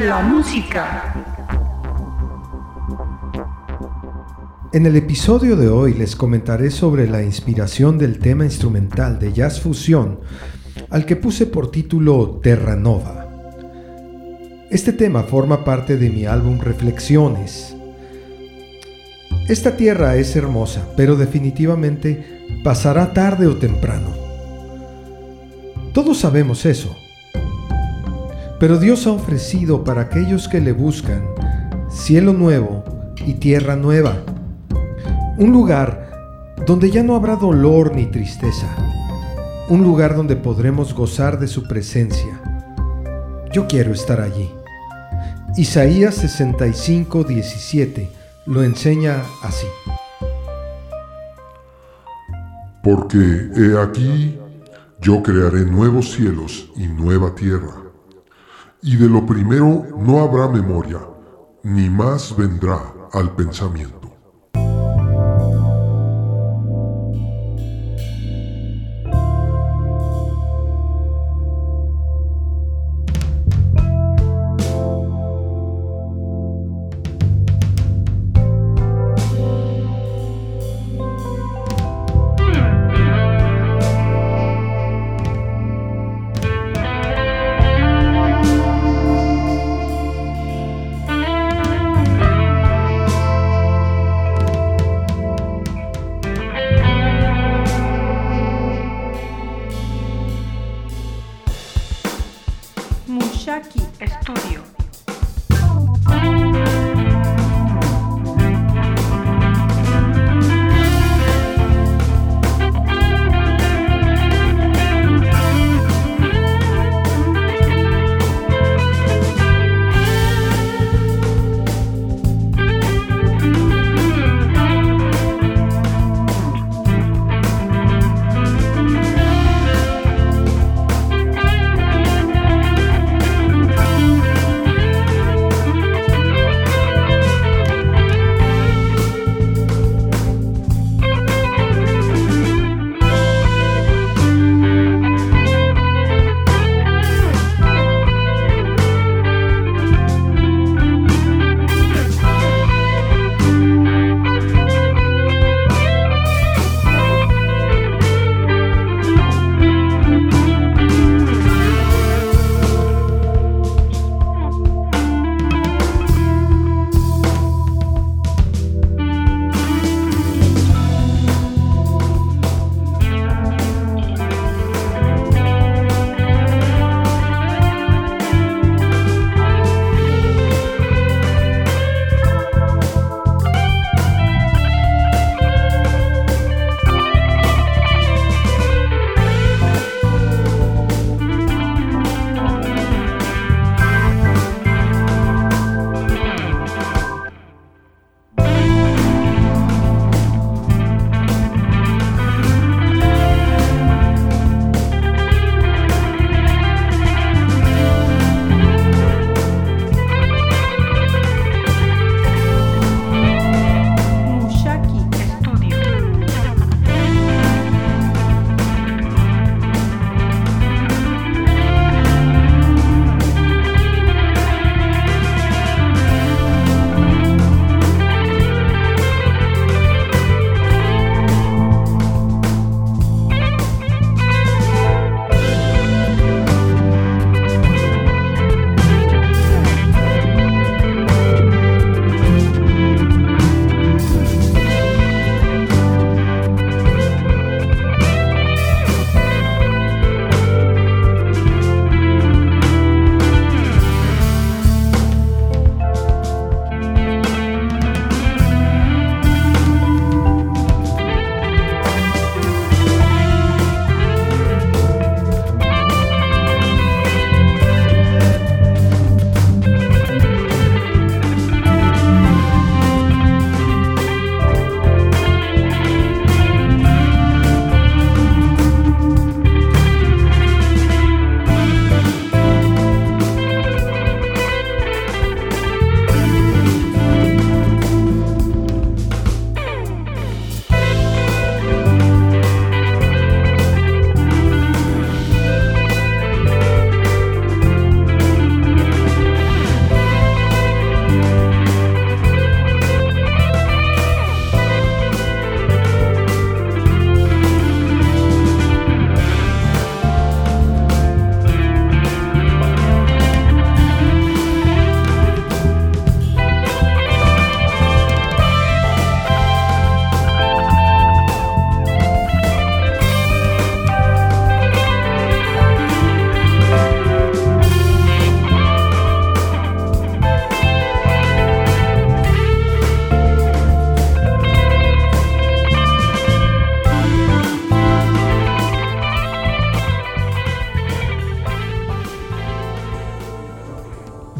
la música. En el episodio de hoy les comentaré sobre la inspiración del tema instrumental de jazz fusión al que puse por título Terra Nova. Este tema forma parte de mi álbum Reflexiones. Esta tierra es hermosa, pero definitivamente pasará tarde o temprano. Todos sabemos eso. Pero Dios ha ofrecido para aquellos que le buscan cielo nuevo y tierra nueva. Un lugar donde ya no habrá dolor ni tristeza. Un lugar donde podremos gozar de su presencia. Yo quiero estar allí. Isaías 65, 17 lo enseña así. Porque he aquí, yo crearé nuevos cielos y nueva tierra y de lo primero no habrá memoria, ni más vendrá al pensamiento. Mushaki Studio.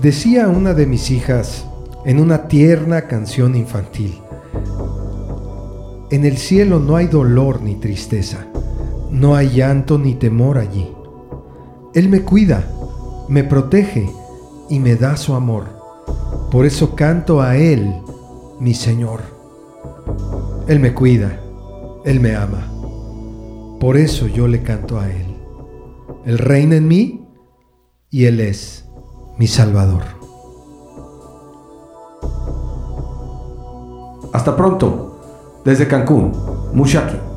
Decía una de mis hijas en una tierna canción infantil, en el cielo no hay dolor ni tristeza, no hay llanto ni temor allí. Él me cuida, me protege y me da su amor. Por eso canto a Él, mi Señor. Él me cuida, Él me ama. Por eso yo le canto a Él. Él reina en mí y Él es mi Salvador. Hasta pronto. Desde Cancún, Mushaki.